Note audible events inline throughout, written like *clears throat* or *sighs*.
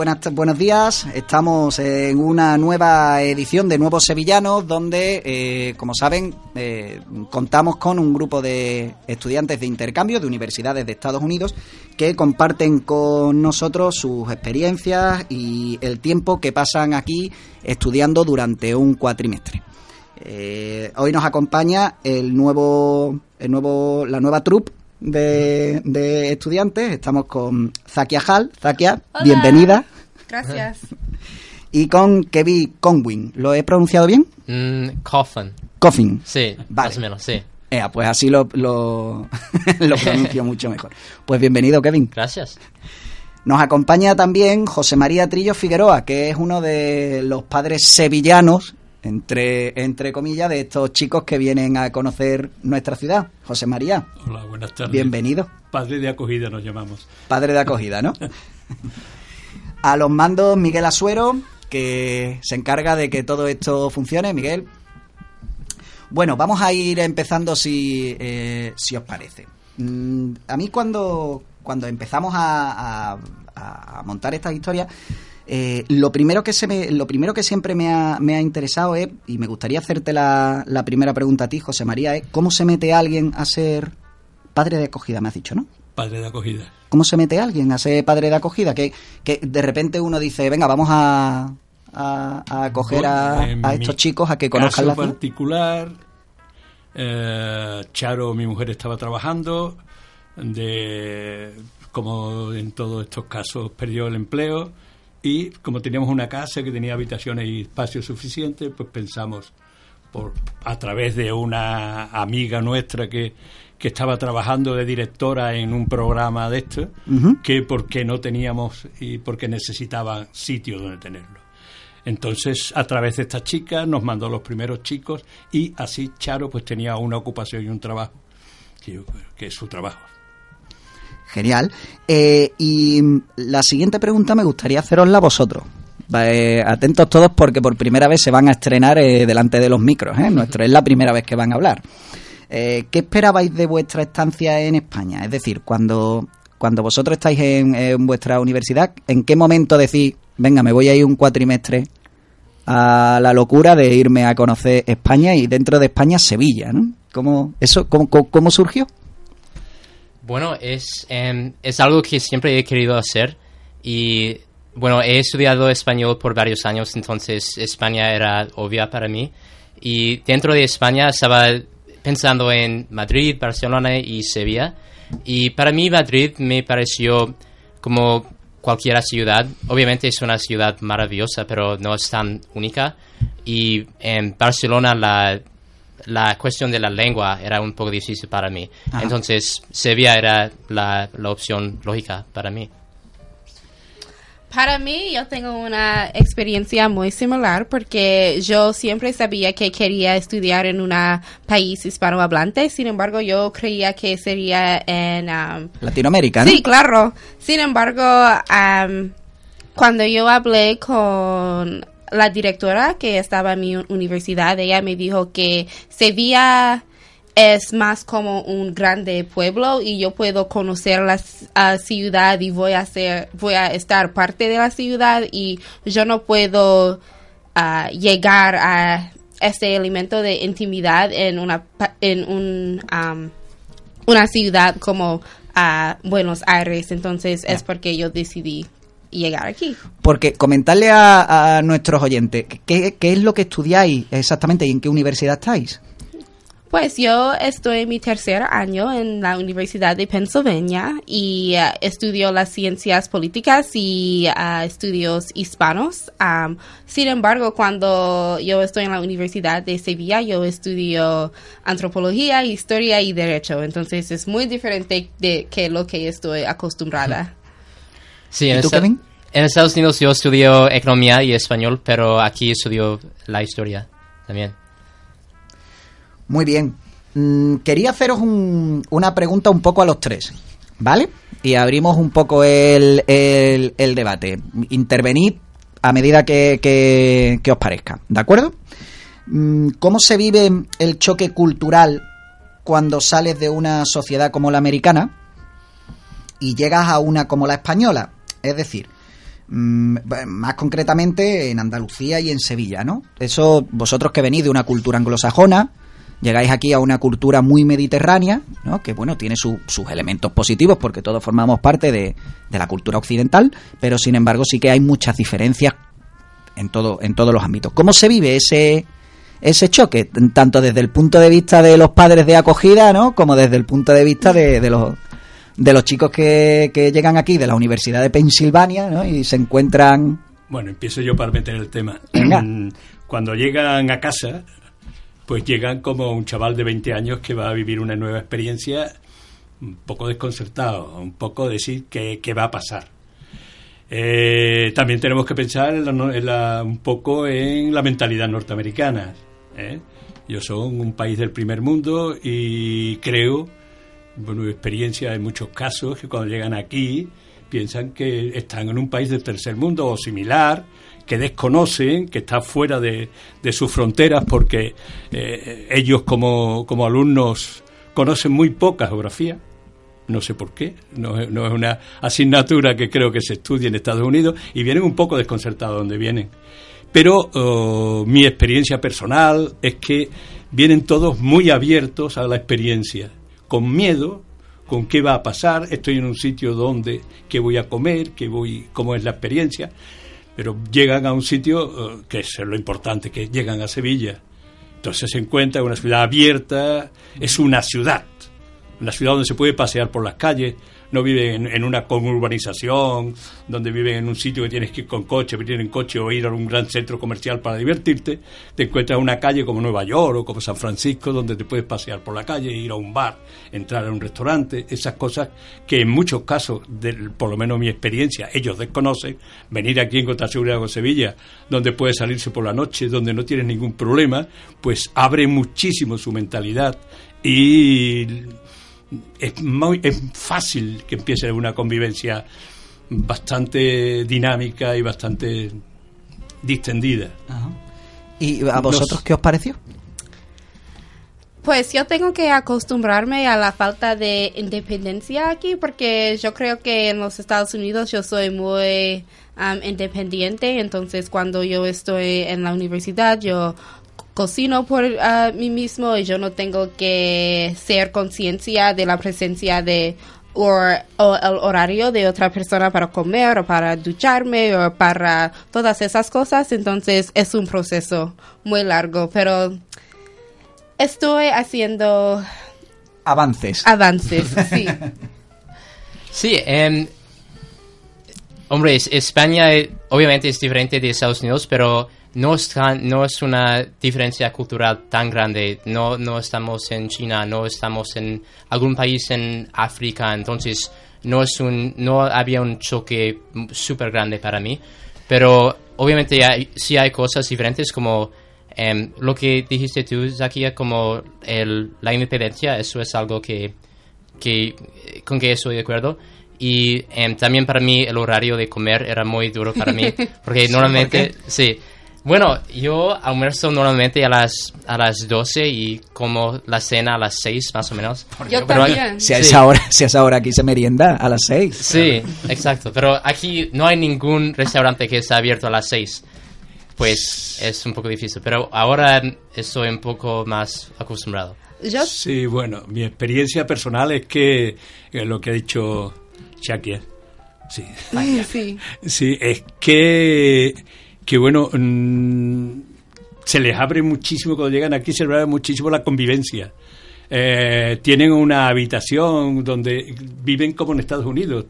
Buenas, buenos días. Estamos en una nueva edición de Nuevos Sevillanos, donde, eh, como saben, eh, contamos con un grupo de estudiantes de intercambio de universidades de Estados Unidos que comparten con nosotros sus experiencias y el tiempo que pasan aquí estudiando durante un cuatrimestre. Eh, hoy nos acompaña el nuevo, el nuevo, la nueva troupe de, de estudiantes. Estamos con Zakia Hall. Zakia, Hola. bienvenida. Gracias. *laughs* Y con Kevin Conwin. ¿Lo he pronunciado bien? Mm, coffin. Coffin. Sí, Vale. más o menos, sí. Ea, pues así lo, lo, *laughs* lo pronuncio mucho mejor. Pues bienvenido, Kevin. Gracias. Nos acompaña también José María Trillo Figueroa, que es uno de los padres sevillanos, entre, entre comillas, de estos chicos que vienen a conocer nuestra ciudad. José María, Hola, buenas tardes. bienvenido. Padre de acogida nos llamamos. Padre de acogida, ¿no? *laughs* A los mandos Miguel Asuero, que se encarga de que todo esto funcione. Miguel. Bueno, vamos a ir empezando si, eh, si os parece. Mm, a mí cuando, cuando empezamos a, montar estas historias, eh, lo primero que se me, lo primero que siempre me ha, me ha interesado es, y me gustaría hacerte la, la primera pregunta a ti, José María, es ¿cómo se mete alguien a ser padre de acogida? Me has dicho, ¿no? Padre de acogida. ¿Cómo se mete alguien a ser padre de acogida? Que, que de repente uno dice, venga, vamos a, a, a acoger a, En estos chicos a que conozcan la ciudad. particular, eh, Charo, mi mujer, estaba trabajando. De, como en todos estos casos, perdió el empleo. Y como teníamos una casa que tenía habitaciones y espacio suficiente, pues pensamos, por, a través de una amiga nuestra que, que estaba trabajando de directora en un programa de esto, que porque no teníamos y porque necesitaba sitio donde tenerlo. Entonces, a través de esta chica nos mandó los primeros chicos y así Charo pues tenía una ocupación y un trabajo, que, yo creo que es su trabajo. Genial. Eh, y la siguiente pregunta me gustaría hacerosla a vosotros. Eh, atentos todos porque por primera vez se van a estrenar eh, delante de los micros. ¿eh? Nuestro es la primera vez que van a hablar. Eh, ¿Qué esperabais de vuestra estancia en España? Es decir, cuando, cuando vosotros estáis en, vuestra universidad, ¿en qué momento decís, venga, me voy a ir un cuatrimestre a la locura de irme a conocer España y dentro de España Sevilla? ¿no? ¿Cómo, eso, cómo- cómo surgió? Bueno, es, em, es algo que siempre he querido hacer y bueno, he estudiado español por varios años, entonces España era obvia para mí. Y dentro de España estaba pensando en Madrid, Barcelona y Sevilla. Y para mí Madrid me pareció como cualquier ciudad. Obviamente es una ciudad maravillosa, pero no es tan única. Y en Barcelona la, la cuestión de la lengua era un poco difícil para mí. Ajá. Entonces Sevilla era la, la opción lógica para mí. Para mí, yo tengo una experiencia muy similar porque yo siempre sabía que quería estudiar en un país hispanohablante. Sin embargo, yo creía que sería en um, Latinoamérica, ¿no? Sí, claro. Sin embargo, am, cuando yo hablé con la directora que estaba en mi universidad, ella me dijo que Sevilla es más como un grande pueblo y yo puedo conocer la ciudad y voy a ser, voy a estar parte de la ciudad y yo no puedo ah, llegar a ese elemento de intimidad en una en un am, una ciudad como a Buenos Aires, entonces es porque yo decidí llegar aquí. Porque comentarle a, a nuestros oyentes, ¿qué, ¿qué es lo que estudiáis exactamente y en qué universidad estáis? Pues yo estoy en mi tercer año en la Universidad de Pennsylvania y ah, estudio las ciencias políticas y ah, estudios hispanos. Am, sin embargo, cuando yo estoy en la Universidad de Sevilla, yo estudio antropología, historia y derecho. Entonces es muy diferente de que lo que estoy acostumbrada. Sí, ¿Y en, tú, esta- Kevin? en Estados Unidos yo estudio economía y español, pero aquí estudio la historia también. Muy bien. Mm, quería haceros un- una pregunta un poco a los tres, ¿vale? Y abrimos un poco el, el- el debate. Intervenid a medida que, que- os parezca, ¿de acuerdo? Mm, ¿Cómo se vive el choque cultural cuando sales de una sociedad como la americana y llegas a una como la española? Es decir, mm, más concretamente en Andalucía y en Sevilla, ¿no? Eso, vosotros que venís de una cultura anglosajona, llegáis aquí a una cultura muy mediterránea, ¿no? que bueno, tiene sus elementos positivos porque todos formamos parte de, de, la cultura occidental, pero sin embargo sí que hay muchas diferencias en, todo, en todos los ámbitos. ¿Cómo se vive ese, ese choque, tanto desde el punto de vista de los padres de acogida, ¿no? como desde el punto de vista de, de los de los chicos que, que, llegan aquí de la Universidad de Pensilvania ¿no? y se encuentran... Bueno, empiezo yo para meter el tema. Venga. Cuando llegan a casa, pues llegan como un chaval de 20 años que va a vivir una nueva experiencia un poco desconcertado, un poco decir qué, qué va a pasar. Eh, también tenemos que pensar en la, un poco en la mentalidad norteamericana. ¿eh? Ellos son un país del primer mundo y creo bueno, experiencia en muchos casos que cuando llegan aquí piensan que están en un país del tercer mundo o similar, que desconocen, que está fuera de, de sus fronteras porque eh, ellos como, como, alumnos conocen muy poca geografía. No sé por qué, no, es una asignatura que creo que se estudie en Estados Unidos y vienen un poco desconcertados donde vienen. Pero oh, mi experiencia personal es que vienen todos muy abiertos a la experiencia con miedo, con qué va a pasar, estoy en un sitio donde, qué voy a comer, qué voy, cómo es la experiencia, pero llegan a un sitio uh, que es lo importante, que llegan a Sevilla. Entonces se encuentra una ciudad abierta, es una ciudad, una ciudad donde se puede pasear por las calles, no viven en, una urbanización donde viven en un sitio que tienes que ir con coche, venir en coche o ir a un gran centro comercial para divertirte, te encuentras una calle como Nueva York o como San Francisco donde te puedes pasear por la calle, ir a un bar, entrar a un restaurante, esas cosas que en muchos casos, de, por lo menos mi experiencia, ellos desconocen, venir aquí en Costa Seguridad con Sevilla, donde puedes salirse por la noche, donde no tienes ningún problema, pues abre muchísimo su mentalidad y es, muy, es fácil que empiece una convivencia bastante dinámica y bastante distendida. Ajá. ¿Y a vosotros qué os pareció? Pues yo tengo que acostumbrarme a la falta de independencia aquí porque yo creo que en los Estados Unidos yo soy muy um, independiente, entonces cuando yo estoy en la universidad yo cocino por uh, mí mismo y yo no tengo que ser conciencia de la presencia de o, o, el horario de otra persona para comer o para ducharme o para todas esas cosas. Entonces es un proceso muy largo, pero estoy haciendo avances. Avances, *laughs* sí. sí, um, hombre, España obviamente es diferente de Estados Unidos, pero no es, tan, no es una diferencia cultural tan grande. No, no estamos en China, no estamos en algún país en África, entonces no, es un, no había un choque súper grande para mí. Pero obviamente hay, sí hay cosas diferentes como um, lo que dijiste tú, Zakia, como el, la independencia, eso es algo que, que, con que estoy de acuerdo. Y um, también para mí el horario de comer era muy duro para mí, *laughs* porque normalmente, sí, bueno, yo almuerzo normalmente a las a las 12 y como la cena a las 6 más o menos. Yo pero también. Si a, sí. esa hora, si a esa hora aquí se merienda a las 6. Sí, exacto. Pero aquí no hay ningún restaurante que esté abierto a las 6. Pues es un poco difícil. Pero ahora estoy un poco más acostumbrado. ¿Yo? Sí, bueno, mi experiencia personal es que eh, lo que ha dicho Shakir. Sí. sí. Sí, es que que bueno, mmm, se les abre muchísimo cuando llegan aquí, se les abre muchísimo la convivencia. Eh, tienen una habitación donde viven como en Estados Unidos.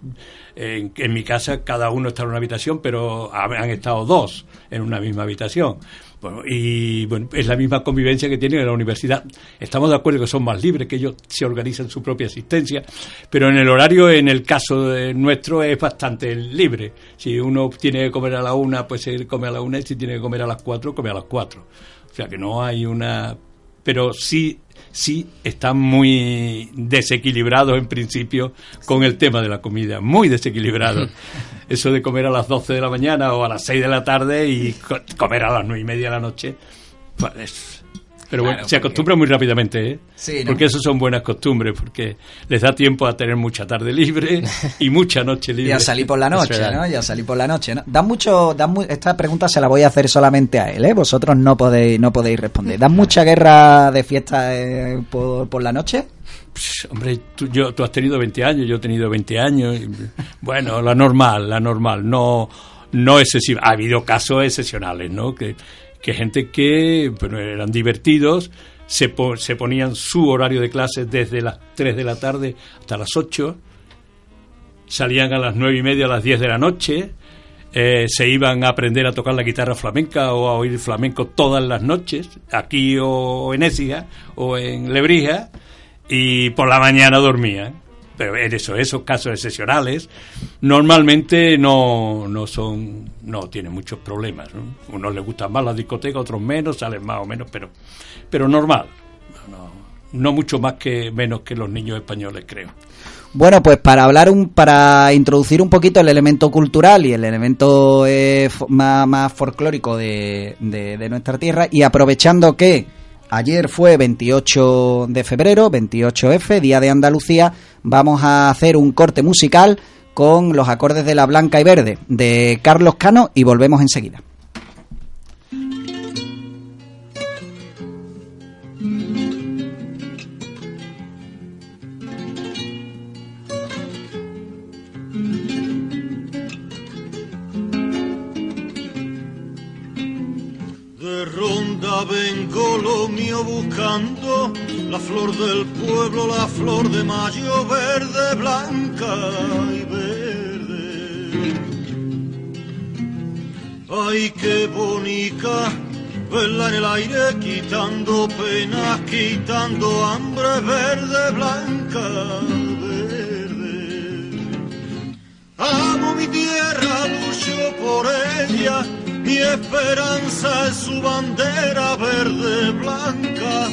En, en, mi casa cada uno está en una habitación, pero han estado dos en una misma habitación. Bueno, y bueno, es la misma convivencia que tienen en la universidad. Estamos de acuerdo que son más libres, que ellos se organizan su propia asistencia, pero en el horario, en el caso nuestro, es bastante libre. Si uno tiene que comer a la una, pues él come a la una, y si tiene que comer a las cuatro, come a las cuatro. O sea que no hay una... Pero sí sí están muy desequilibrados en principio con el tema de la comida, muy desequilibrados. *laughs* Eso de comer a las 12 de la mañana o a las 6 de la tarde y comer a las 9 y media de la noche, pues Pero bueno, Claro, se porque- acostumbra muy rápidamente, ¿eh? Sí, ¿no? Porque eso son buenas costumbres, porque les da tiempo a tener mucha tarde libre y mucha noche libre. *laughs* Y a salir por la noche. ¿no? Y a salir por la noche, ¿no? Dan mucho, dan mu- esta pregunta se la voy a hacer solamente a él, ¿eh? Vosotros no podéis, no podéis responder. ¿Dan mucha guerra de fiesta eh, por, por la noche? Psh, Hombre, tú, yo, tú has tenido 20 años, yo he tenido 20 años. y, bueno, la normal, la normal, no, no excesiva. Ha habido casos excepcionales, ¿no? Que, que gente que bueno, eran divertidos, se, po- se ponían su horario de clases desde las 3 de la tarde hasta las 8, salían a las 9 y media, a las 10 de la noche, eh, se iban a aprender a tocar la guitarra flamenca o a oír flamenco todas las noches, aquí o en Écija o en Lebrija, y por la mañana dormían. Pero en eso, esos casos excepcionales normalmente no, no son, no tienen muchos problemas. ¿no? Unos les gustan más las discotecas, otros menos, salen más o menos, pero, pero normal. No, mucho más que menos que los niños españoles, creo. Bueno, pues para hablar un, para introducir un poquito el elemento cultural y el elemento eh, más, más folclórico de, de- de nuestra tierra y aprovechando que ayer fue 28 de febrero, 28F, Día de Andalucía, vamos a hacer un corte musical con los acordes de la blanca y verde de Carlos Cano y volvemos enseguida. De ronda vengo lo mío buscando, la flor del pueblo, la flor de mayo, verde, blanca y verde. Ay, qué bonita, verla en el aire, quitando penas, quitando hambre, verde, blanca, verde. Amo mi tierra, lucho por ella, mi esperanza es su bandera verde, blanca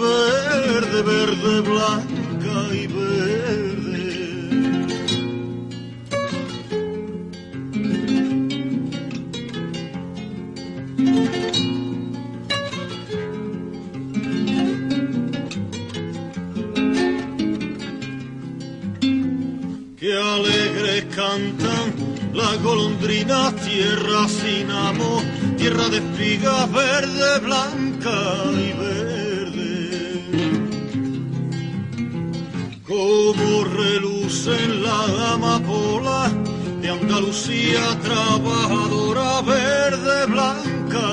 verde, verde, blanca y verde. que alegres cantan las golondrinas, tierra sin amor, tierra de espigas verde, blanca y verde. Relucen la amapola de Andalucía, trabajadora verde, blanca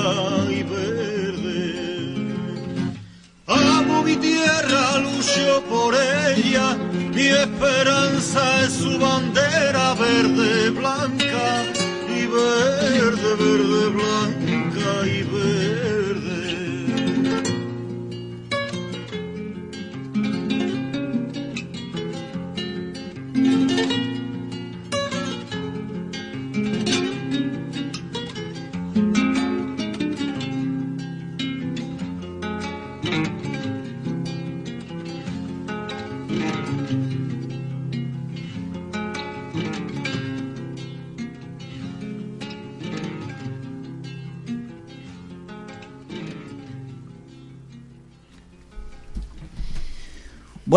y verde. Amo mi tierra, lucho por ella, mi esperanza es su bandera verde, blanca y verde, verde, blanca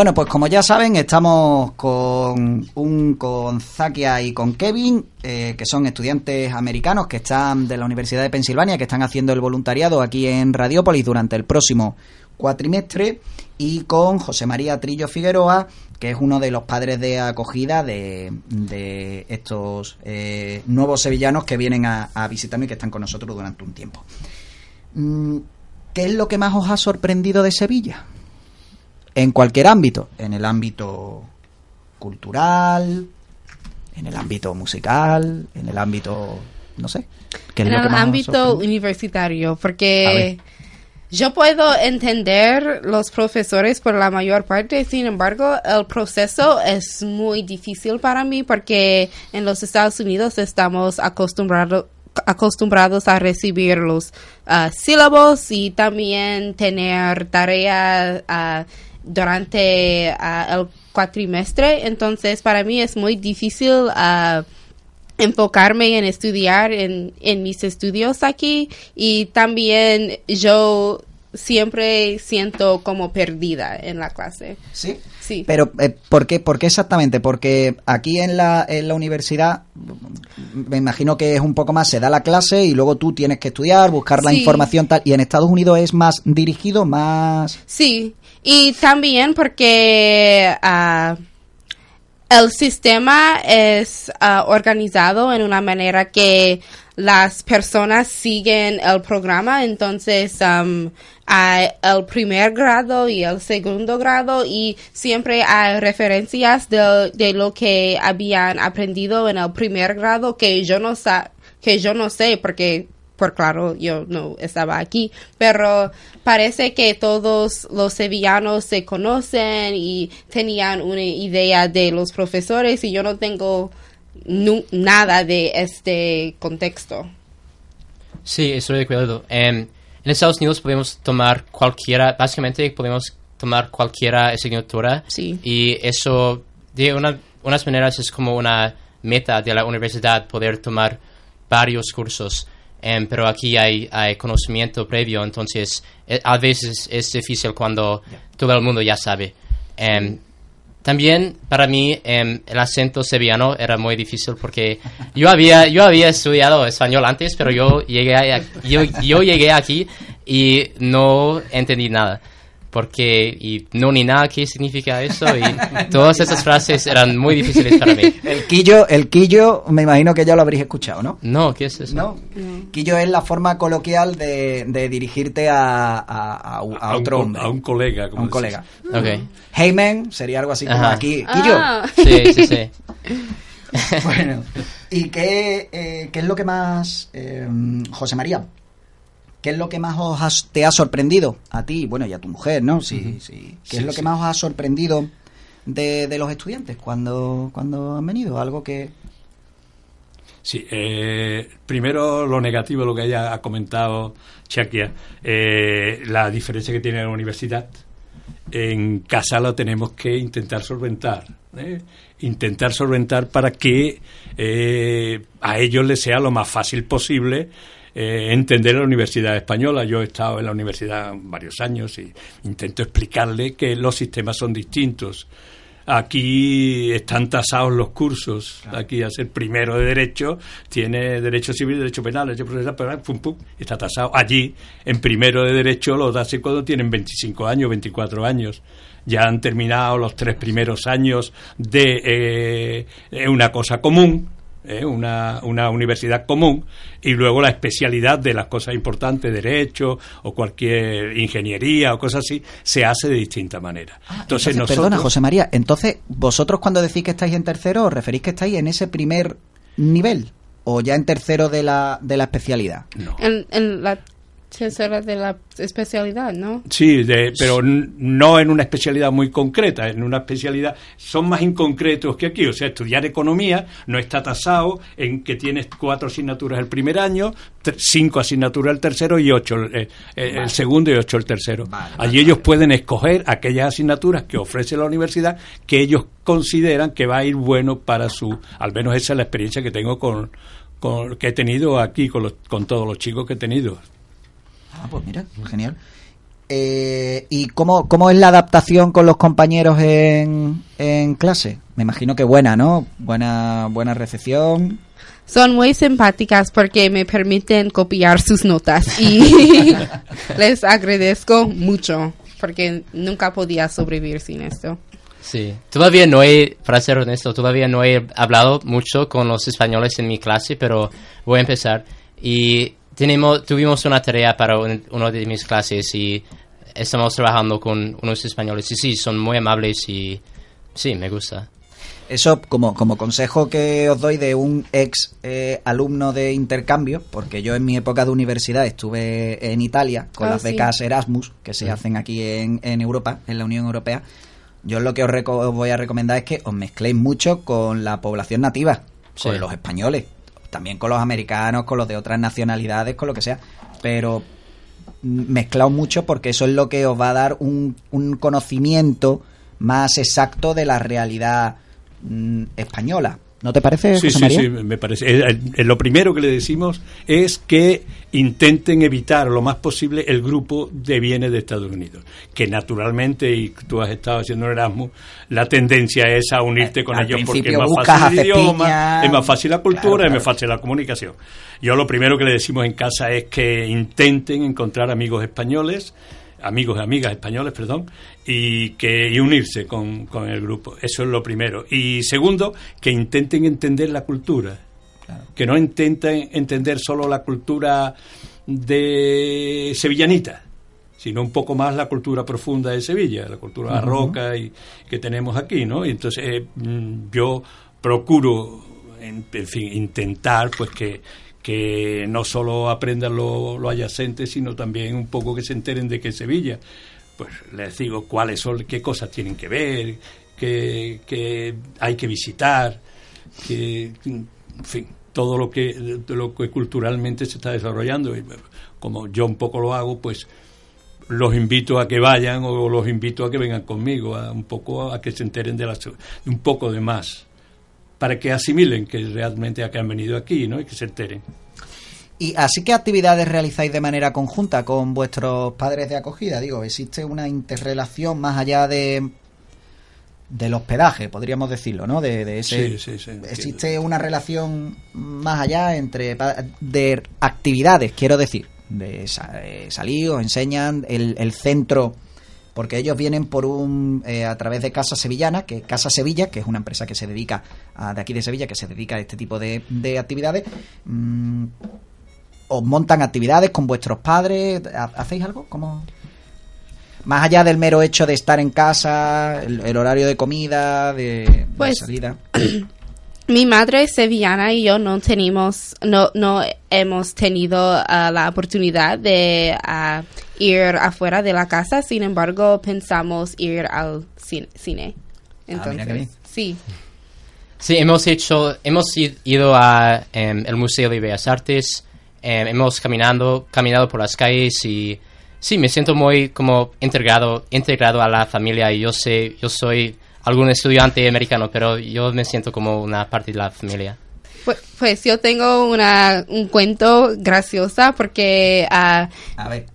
Bueno, pues como ya saben, estamos con un con Zakia y con Kevin, eh, que son estudiantes americanos que están de la Universidad de Pensilvania, que están haciendo el voluntariado aquí en Radiópolis durante el próximo cuatrimestre, y con José María Trillo Figueroa, que es uno de los padres de acogida de, estos eh, nuevos sevillanos que vienen a, a visitarnos y que están con nosotros durante un tiempo. Mm, ¿Qué es lo que más os ha sorprendido de Sevilla? En cualquier ámbito, en el ámbito cultural, en el ámbito musical, en el ámbito, no sé. ¿qué es en lo que el ámbito universitario, porque yo puedo entender los profesores por la mayor parte, sin embargo, el proceso es muy difícil para mí porque en los Estados Unidos estamos acostumbrados acostumbrados a recibir los ah, sílabos y también tener tareas ah, durante ah, el cuatrimestre entonces para mí es muy difícil ah, enfocarme en estudiar en, en mis estudios aquí y también yo siempre siento como perdida en la clase. Sí. Sí. Pero, eh, ¿por, qué, ¿por qué exactamente? Porque aquí en la, en la universidad, me imagino que es un poco más, se da la clase y luego tú tienes que estudiar, buscar la Sí. información tal. Y en Estados Unidos es más dirigido, más... Sí, y también porque ah, el sistema es ah, organizado en una manera que las personas siguen el programa, entonces am, hay el primer grado y el segundo grado y siempre hay referencias de, de lo que habían aprendido en el primer grado que yo no sa que yo no sé porque por claro, yo no estaba aquí, pero parece que todos los sevillanos se conocen y tenían una idea de los profesores y yo no tengo nada de este contexto. Sí, estoy de acuerdo. Em, en Estados Unidos podemos tomar cualquiera, básicamente podemos tomar cualquiera asignatura. Sí. Y eso, de una- unas maneras, es como una meta de la universidad poder tomar varios cursos. Em, pero aquí hay, hay conocimiento previo, entonces eh, a veces es difícil cuando todo el mundo ya sabe. Em, también para mí em, el acento sevillano era muy difícil porque *laughs* yo había yo había estudiado español antes, pero yo llegué a- yo, yo llegué aquí y no entendí nada porque y no ni nada qué significa eso y *laughs* todas esas frases eran muy difíciles para mí. El quillo, el quillo, me imagino que ya lo habréis escuchado, ¿no? No, ¿qué es eso? ¿No? Quillo es la forma coloquial de, de dirigirte a, a, a- a a, un, otro co- hombre. a un colega. A como un decís. colega. Ok. Hey man sería algo así como Ajá. aquí. Quillo. Ah. Sí, sí, sí. *laughs* *laughs* Bueno, ¿y qué, eh, qué es lo que más, eh, José María? ¿Qué es lo que más os has- te ha sorprendido a ti, bueno, y a tu mujer, ¿no? Sí, sí. ¿Qué es Sí, lo que más os ha sorprendido de, de los estudiantes cuando, cuando han venido? Algo que... Sí, eh, primero lo negativo, lo que ella ha comentado Chakia, eh, la diferencia que tiene la universidad. En casa lo tenemos que intentar solventar, ¿eh? intentar solventar para que a ellos les sea lo más fácil posible eh, entender la universidad española. Yo he estado en la universidad varios años y intento explicarle que los sistemas son distintos. Aquí están tasados los cursos. Aquí, al ser primero de Derecho, tiene Derecho Civil, Derecho Penal, Derecho Procesal, Penal, pum, pum, está tasado. Allí, en primero de Derecho, los hace cuando tienen 25 años, 24 años. Ya han terminado los tres primeros años de eh, una cosa común, ¿eh? una, una universidad común y luego la especialidad de las cosas importantes, derecho o cualquier ingeniería o cosas así, se hace de distinta manera. Entonces, Perdona, José María, entonces, ¿vosotros cuando decís que estáis en tercero, os referís que estáis en ese primer nivel? ¿O ya en tercero de la, de la especialidad? No. En, en la tercera de la especialidad, ¿no? Sí, de- pero no en una especialidad muy concreta, en una especialidad son más inconcretos que aquí, o sea, estudiar economía no está tasado en que tienes cuatro asignaturas el primer año, cinco asignaturas el tercero y ocho el, el- el segundo y ocho el tercero. Vale, Allí ellos pueden escoger aquellas asignaturas que ofrece la universidad que ellos consideran que va a ir bueno para su, al menos esa es la experiencia que tengo con, con que he tenido aquí con, los, con todos los chicos que he tenido. Ah, pues mira, genial. Eh, ¿Y cómo, cómo es la adaptación con los compañeros en, en clase? Me imagino que buena, ¿no? Buena, buena recepción. Son muy simpáticas porque me permiten copiar sus notas y *laughs* les agradezco mucho porque nunca podía sobrevivir sin esto. Sí, todavía no he, para ser honesto, todavía no he hablado mucho con los españoles en mi clase, pero voy a empezar. Y tenemos, tuvimos una tarea para un- una de mis clases y estamos trabajando con unos españoles. Y sí, son muy amables y sí, me gusta. Eso como, como consejo que os doy de un ex eh, alumno de intercambio, porque yo en mi época de universidad estuve en Italia con Ah, las sí. becas Erasmus que se hacen aquí en, en Europa, en la Unión Europea. Yo lo que os, reco- os voy a recomendar es que os mezcléis mucho con la población nativa, con Sí. los españoles, también con los americanos, con los de otras nacionalidades, con lo que sea, pero mezclaos mucho porque eso es lo que os va a dar un, un conocimiento más exacto de la realidad mm, española. ¿No te parece, Sí, José sí, María? sí, me parece. Eh, eh, eh, lo primero que le decimos es que intenten evitar lo más posible el grupo de bienes de Estados Unidos. Que naturalmente, y tú has estado haciendo un Erasmus, la tendencia es a unirte con al ellos porque es más fácil el idioma, piña. es más fácil la cultura, Claro, es más fácil la comunicación. Yo lo primero que le decimos en casa es que intenten encontrar amigos españoles amigos y amigas españoles, perdón, y que y unirse con, con el grupo. Eso es lo primero. Y segundo, que intenten entender la cultura. Que no intenten entender solo la cultura de sevillanita, sino un poco más la cultura profunda de Sevilla, la cultura barroca y, que tenemos aquí, ¿no? Y entonces eh, mm, yo procuro, en, en fin, intentar pues que, que no solo aprendan lo, lo adyacente, sino también un poco que se enteren de que Sevilla, pues les digo cuáles son, qué cosas tienen que ver, que, que hay que visitar, que, en fin, todo lo que, lo que culturalmente se está desarrollando. Y como yo un poco lo hago, pues los invito a que vayan o los invito a que vengan conmigo, a un poco a que se enteren de, la, de un poco de más, para que asimilen que realmente a que han venido aquí, ¿no? Y que se enteren. Y así que actividades realizáis de manera conjunta con vuestros padres de acogida, digo, existe una interrelación más allá de del hospedaje, podríamos decirlo, ¿no? De, de ese, Sí, sí, sí, existe una relación más allá entre de actividades, quiero decir, de sa- eh, salir, os enseñan el, el centro, porque ellos vienen por un eh, a través de Casa Sevillana, que Casa Sevilla, que es una empresa que se dedica a, de aquí de Sevilla, que se dedica a este tipo de, de actividades. mm, os montan actividades con vuestros padres, ¿Ha- ¿hacéis algo? ¿Cómo? Más allá del mero hecho de estar en casa, el, el horario de comida, de, de Pues, salida. *clears throat* Mi madre es sevillana y yo no tenemos, no, no hemos tenido ah, la oportunidad de ah, ir afuera de la casa. Sin embargo, pensamos ir al cine. cine. Ah, mira qué bien. sí. Sí, hemos hecho, hemos ido a em, el Museo de Bellas Artes, em, hemos caminando, caminado por las calles y sí, me siento muy como integrado, integrado a la familia y yo sé, yo soy algún estudiante americano, pero yo me siento como una parte de la familia. Pues, pues yo tengo una, un cuento graciosa porque ah,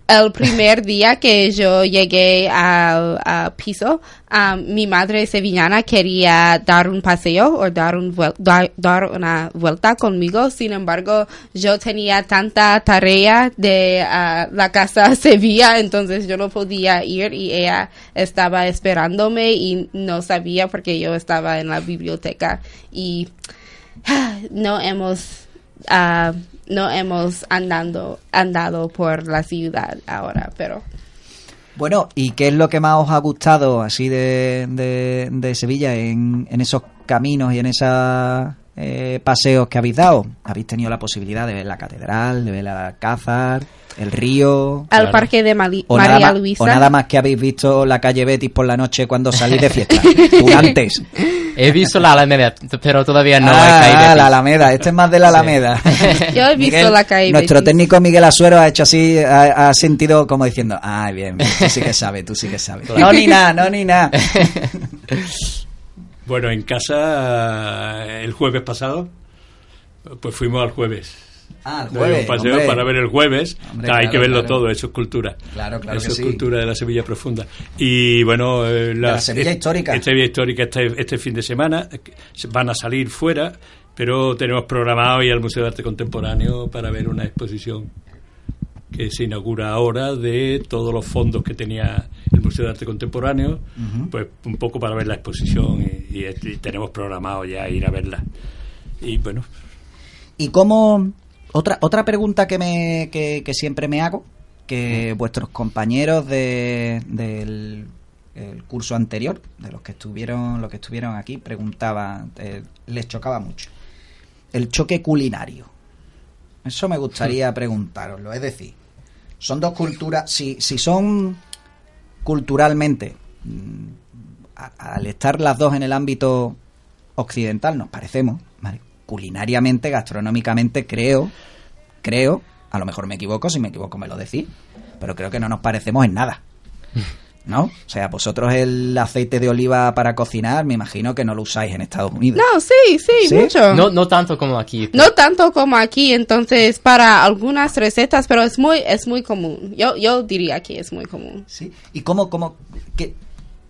el primer día que yo llegué al al piso, ah, mi madre sevillana quería dar un paseo o dar, un vuel- dar, dar una vuelta conmigo. Sin embargo, yo tenía tanta tarea de ah, la casa *laughs* Sevilla, entonces yo no podía ir y ella estaba esperándome y no sabía porque yo estaba en la biblioteca y *sighs* no hemos ah, no hemos andando andado por la ciudad ahora pero Bueno, ¿y qué es lo que más os ha gustado así de, de, Sevilla en, en esos caminos y en esos eh, paseos que habéis dado? ¿Habéis tenido la posibilidad de ver la catedral, de ver el Alcázar, el río? al Claro. parque de Mali- O María nada, más, Luisa o nada más que habéis visto la calle Betis por la noche cuando salís de fiesta. *laughs* Tú antes. He visto la Alameda, pero todavía no ah, la Alameda. Este es más de la Alameda. *laughs* Yo he visto la calle Nuestro Betis. técnico Miguel Asuero ha hecho así, ha, ha sentido como diciendo, ah, bien, tú sí que sabes, tú sí que sabes. No, ni nada, no, ni nada. *laughs* Bueno, en casa el jueves pasado, pues fuimos al jueves. Ah, jueves, un paseo hombre. para ver el jueves. Hombre, hay que verlo claro. todo, eso es cultura. Claro, claro Eso que es sí. cultura de la Sevilla profunda. Y bueno, eh, la Sevilla histórica. Esta Sevilla histórica este, este fin de semana eh, van a salir fuera, pero tenemos programado ir al Museo de Arte Contemporáneo para ver una exposición que se inaugura ahora de todos los fondos que tenía el Museo de Arte Contemporáneo, pues un poco para ver la exposición y, y- y tenemos programado ya ir a verla. Y bueno, ¿Y cómo... Otra, otra pregunta que, me, que, que siempre me hago, que vuestros compañeros de, del el curso anterior, de los que estuvieron, los que estuvieron aquí, preguntaban, eh, les chocaba mucho. El choque culinario. Eso me gustaría preguntaroslo. Es decir, son dos culturas, si, si son culturalmente, mm, al estar las dos en el ámbito occidental, nos parecemos, ¿vale? Culinariamente, gastronómicamente, creo, creo, a lo mejor me equivoco, si me equivoco me lo decís, pero creo que no nos parecemos en nada. *laughs* ¿no? O sea, vosotros el aceite de oliva para cocinar, me imagino que no lo usáis en Estados Unidos. No, sí, sí, ¿Sí? mucho. No, no tanto como aquí. No tanto como aquí, entonces para algunas recetas, pero es muy es muy común. Yo yo diría que es muy común. Sí. ¿Y cómo, cómo, qué,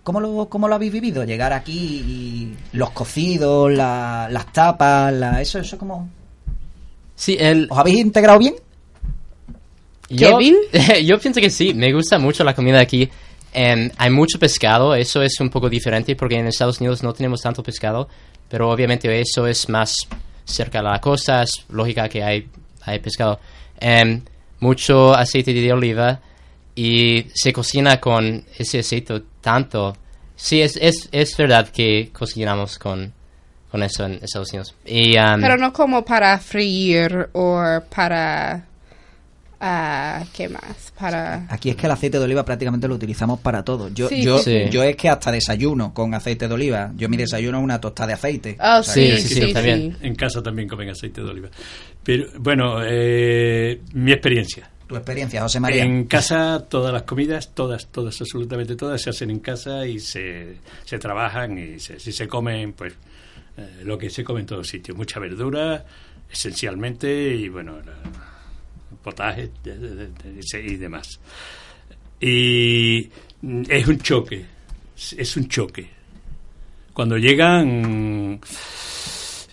cómo, lo, cómo lo habéis vivido? Llegar aquí y los cocidos, la- las tapas, la, eso, eso como... Sí, el, ¿Os habéis integrado bien? Yo, Kevin? *laughs* yo pienso que sí, me gusta mucho la comida aquí. Em, hay mucho pescado, eso es un poco diferente porque en Estados Unidos no tenemos tanto pescado, pero obviamente eso es más cerca de la costa, es lógica que hay, hay pescado. Em, mucho aceite de oliva y se cocina con ese aceite tanto. Sí, es, es, es verdad que cocinamos con, con eso en Estados Unidos. Y, em, Pero no como para freír o para ah, ¿qué más? Para Aquí es que el aceite de oliva prácticamente lo utilizamos para todo. Yo, Sí, yo, sí. yo es que hasta desayuno con aceite de oliva. Yo mi desayuno es una tostada de aceite. Oh, O sea sí, que- sí, sí, sí, sí, también. En casa también comen aceite de oliva. Pero bueno, eh, mi experiencia. Tu experiencia, José María. En casa todas las comidas, todas, todas, absolutamente todas, se hacen en casa y se, se trabajan y se, si se comen, pues eh, lo que se come en todos sitios. Mucha verdura, esencialmente, y bueno, potaje y demás. Y mm, es un choque, es un choque. Cuando llegan,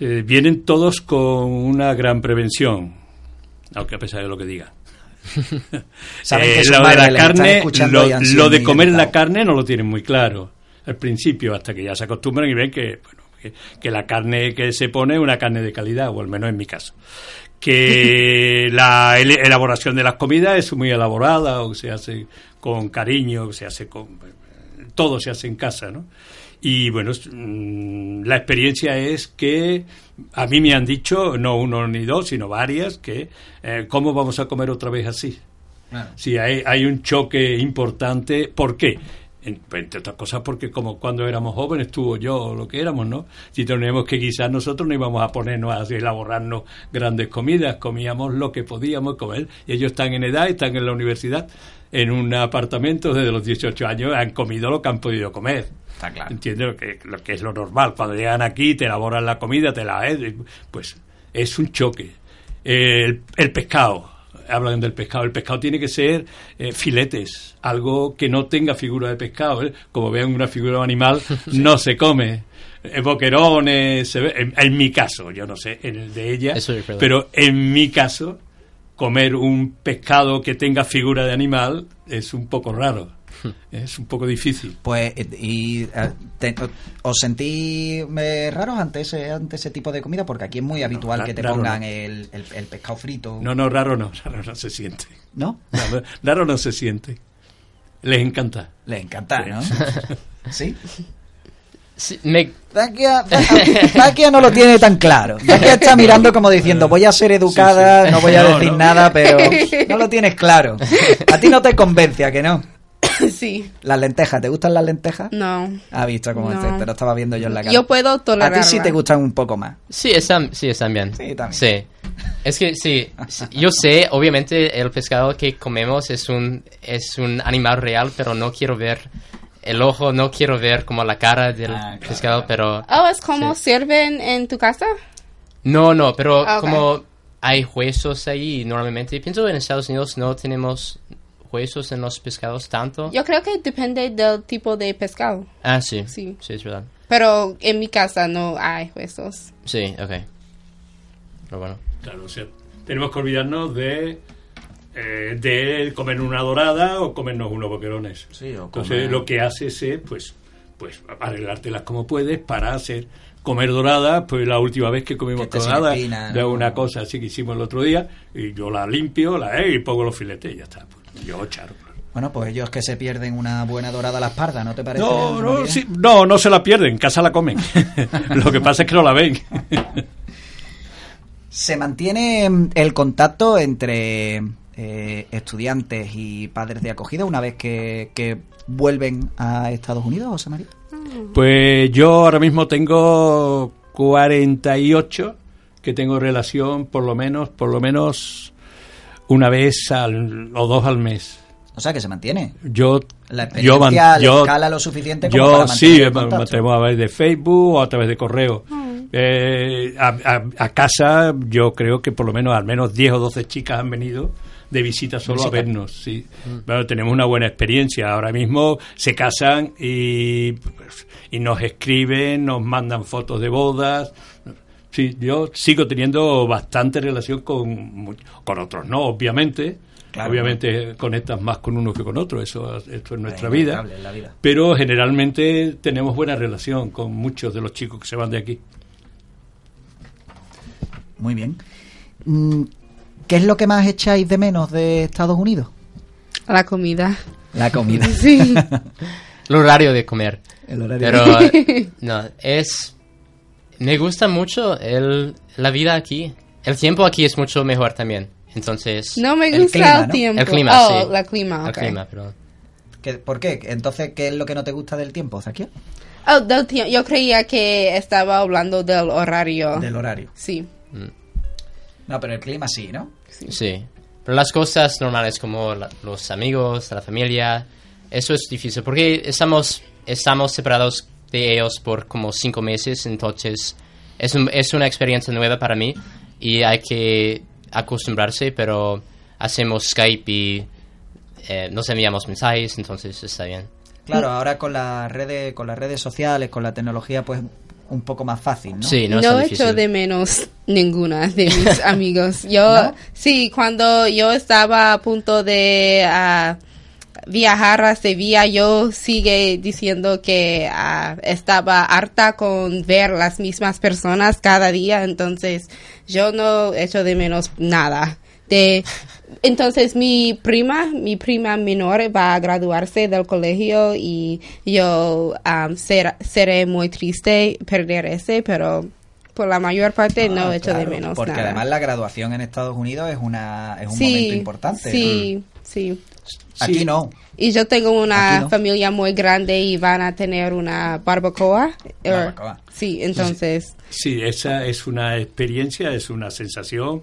eh, vienen todos con una gran prevención, aunque a pesar de lo que digan. *laughs* Saben que Eh, sus lo de la carne, lo, de comer la carne no lo tienen muy claro al principio, hasta que ya se acostumbran y ven que, bueno, que, que la carne que se pone es una carne de calidad, o al menos en mi caso. Que *laughs* la elaboración de las comidas es muy elaborada, o se hace con cariño, o se hace con... Todo se hace en casa, ¿no? Y bueno, mm, la experiencia es que a mí me han dicho, no uno ni dos, sino varias, que eh, ¿cómo vamos a comer otra vez así? Sí, hay, hay un choque importante. ¿Por qué? En- entre otras cosas porque como cuando éramos jóvenes, tú o yo, o lo que éramos, ¿no? Si teníamos que guisar nosotros no íbamos a ponernos a elaborarnos grandes comidas, comíamos lo que podíamos comer. Y ellos están en edad, están en la universidad, en un apartamento desde los 18 años, han comido lo que han podido comer. Está claro. Entiendo lo que, lo que es lo normal. Cuando llegan aquí, te elaboran la comida, te la... eh, Pues es un choque. El, el pescado, hablan del pescado. El pescado tiene que ser eh, filetes, algo que no tenga figura de pescado. ¿eh? Como vean una figura de animal, *laughs* no se come. Eh, boquerones, se ve- en, en mi caso, yo no sé, en el de ella, es pero en mi caso, comer un pescado que tenga figura de animal es un poco raro. Es un poco difícil. Pues, eh, y, eh, te- ¿os sentís eh, raros ante ese, ante ese tipo de comida? Porque aquí es muy habitual ra- que te pongan no. el, el- el pescado frito. No, no, raro no, *laughs* raro no se siente. ¿No? Raro, raro no se siente. Les encanta. Les encanta, ¿no? *laughs* ¿Sí? Sí, me, Dakia *laughs* no lo tiene tan claro. Dakia está mirando como diciendo, voy a ser educada, Sí, sí. no voy a No, decir no. nada, pero *laughs* no lo tienes claro. A ti no te convence, ¿a que no? *laughs* sí. Las lentejas, ¿te gustan las lentejas? No. Ha visto cómo No. es, te lo estaba viendo yo en la cara. Yo puedo A tolerarla. ti sí te gustan un poco más. Sí, están, sí, están bien. Sí, también. Sí. Es que sí, yo sé, obviamente el pescado que comemos es un, es un animal real, pero no quiero ver el ojo, no quiero ver como la cara del Ah, claro, pescado, pero... Oh, ¿es como Sí. sirven en tu casa? No, no, pero Ah, como hay huesos ahí normalmente, pienso en Estados Unidos no tenemos huesos en los pescados tanto. Yo creo que depende del tipo de pescado. Ah, sí, Sí. sí, es verdad. Pero en mi casa no hay huesos. Sí, ok. Pero bueno. Claro, o sea, tenemos que olvidarnos de, eh, de comer una dorada o comernos unos boquerones. Sí, o Entonces, lo que haces es, pues, pues, arreglártelas como puedes para hacer comer dorada, pues la última vez que comimos dorada, de ¿no? una cosa así que hicimos el otro día, y yo la limpio, la eh, y pongo los filetes y ya está. Pues, yo charo. Bueno, pues ellos que se pierden una buena dorada a la espalda, ¿no te parece? No, no, sí, no, no se la pierden, en casa la comen. *laughs* Lo que pasa es que no la ven. *laughs* ¿Se mantiene mm, el contacto entre eh, estudiantes y padres de acogida una vez que, que vuelven a Estados Unidos, José María? Pues yo ahora mismo tengo 48 que tengo relación por lo menos, por lo menos una vez al, o dos al mes. O sea, que se mantiene. Yo, La yo, man- yo- escala lo suficiente como yo para sí, contacto. mantenemos a través de Facebook o a través de correo. Eh, a, a- a casa yo creo que por lo menos al menos 10 o 12 chicas han venido de visita solo Visita. a vernos. Sí. Bueno, tenemos una buena experiencia. Ahora mismo se casan y, pues, y nos escriben, nos mandan fotos de bodas. Sí, yo sigo teniendo bastante relación con, con otros, ¿no? Obviamente. Claro. Obviamente conectas más con uno que con otro, eso, esto es nuestra Es vida. la vida. Pero generalmente tenemos buena relación con muchos de los chicos que se van de aquí. Muy bien. Mm, ¿Qué es lo que más echáis de menos de Estados Unidos? La comida. La comida. *laughs* Sí. *laughs* El horario de comer. El horario. Pero *laughs* no, es... Me gusta mucho el, la vida aquí. El tiempo aquí es mucho mejor también. Entonces... No me El gusta clima, el ¿no? tiempo. El clima, oh, sí. la clima, El ok. clima, pero... ¿Qué- ¿Por qué? Entonces, ¿qué es lo que no te gusta del tiempo, Zakia? Oh, del tiempo. Yo creía que estaba hablando del horario. Del horario. Sí. No, pero el clima sí, ¿no? Sí. Pero las cosas normales como la- los amigos, la familia, eso es difícil porque estamos, estamos separados de ellos por como cinco meses, entonces es, un- es una experiencia nueva para mí y hay que acostumbrarse, pero hacemos Skype y eh, nos enviamos mensajes, entonces está bien. Claro, ahora con las redes, con las redes sociales, con la tecnología, pues un poco más fácil, ¿no? Sí, no, No, echo de menos ninguna de mis *laughs* amigos. Yo, ¿No? sí, cuando yo estaba a punto de ah, viajar a Sevilla, yo sigue diciendo que ah, estaba harta con ver las mismas personas cada día, entonces yo no echo de menos nada. De, entonces mi prima, mi prima menor va a graduarse del colegio y yo ser- seré muy triste perder ese, pero por la mayor parte no Ah, echo de claro, menos Porque nada. además la graduación en Estados Unidos es una es un sí, momento importante. Sí, sí. Aquí Sí. no. Y yo tengo una no. familia muy grande y van a tener una barbacoa. or- Barbacoa. Sí, entonces, Sí, esa es una experiencia, es una sensación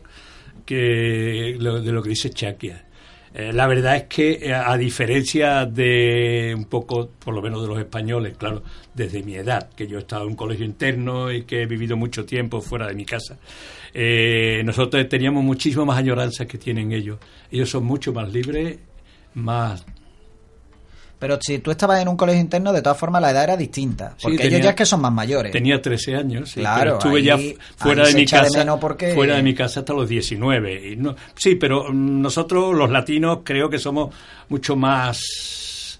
que lo- de lo que dice Chakia. Eh, la verdad es que, eh, a diferencia de un poco, por lo menos de los españoles, claro, desde mi edad, que yo he estado en un colegio interno y que he vivido mucho tiempo fuera de mi casa, eh, nosotros teníamos muchísimo más añoranzas que tienen ellos. Ellos son mucho más libres, más Pero si tú estabas en un colegio interno, de todas formas la edad era distinta. Sí, Porque tenía- ellos ya es que son más mayores. Tenía 13 años, sí, Claro, pero estuve ahí- ya fuera de mi de casa, porque- fuera de mi casa hasta los 19. Y no, sí, pero mm, nosotros los latinos creo que somos mucho más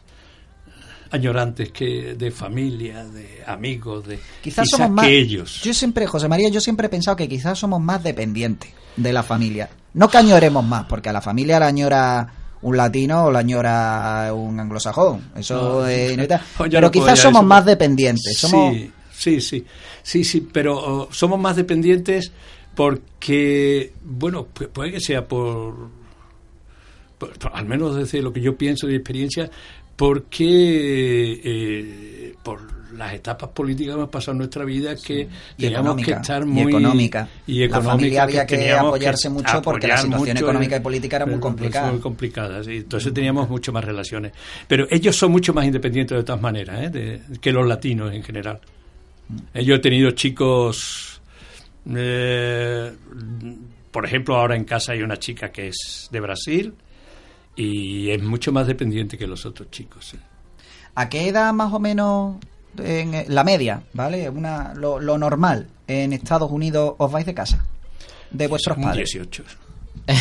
añorantes que de familia, de amigos, de Quizás somos más. que ellos. Yo siempre, José María, yo siempre he pensado que quizás somos más dependientes de la familia. No que añoremos más, porque a la familia la añora un latino o la añora un anglosajón. Eso No, es inevitable. *laughs* Pero no quizás somos eso. más dependientes. Somos, Sí, sí, sí, sí, sí, pero oh, somos más dependientes porque, bueno, pu- puede que sea por, por- por- al menos desde lo que yo pienso de experiencia, porque eh, por las etapas políticas que hemos pasado en nuestra vida que Y teníamos que estar y muy económica. y La económica familia había que apoyarse mucho porque la situación económica y política era muy complicada. muy complicada, sí. Entonces teníamos mucho más relaciones. Pero ellos son mucho más independientes de todas maneras, ¿eh? de- que los latinos en general. Eh, Yo he tenido chicos, eh, por ejemplo, ahora en casa hay una chica que es de Brasil y es mucho más dependiente que los otros chicos. sí. ¿A qué edad más o menos, en eh, la media, ¿vale? Una, lo, lo normal en Estados Unidos os vais de casa? De vuestros padres. 18.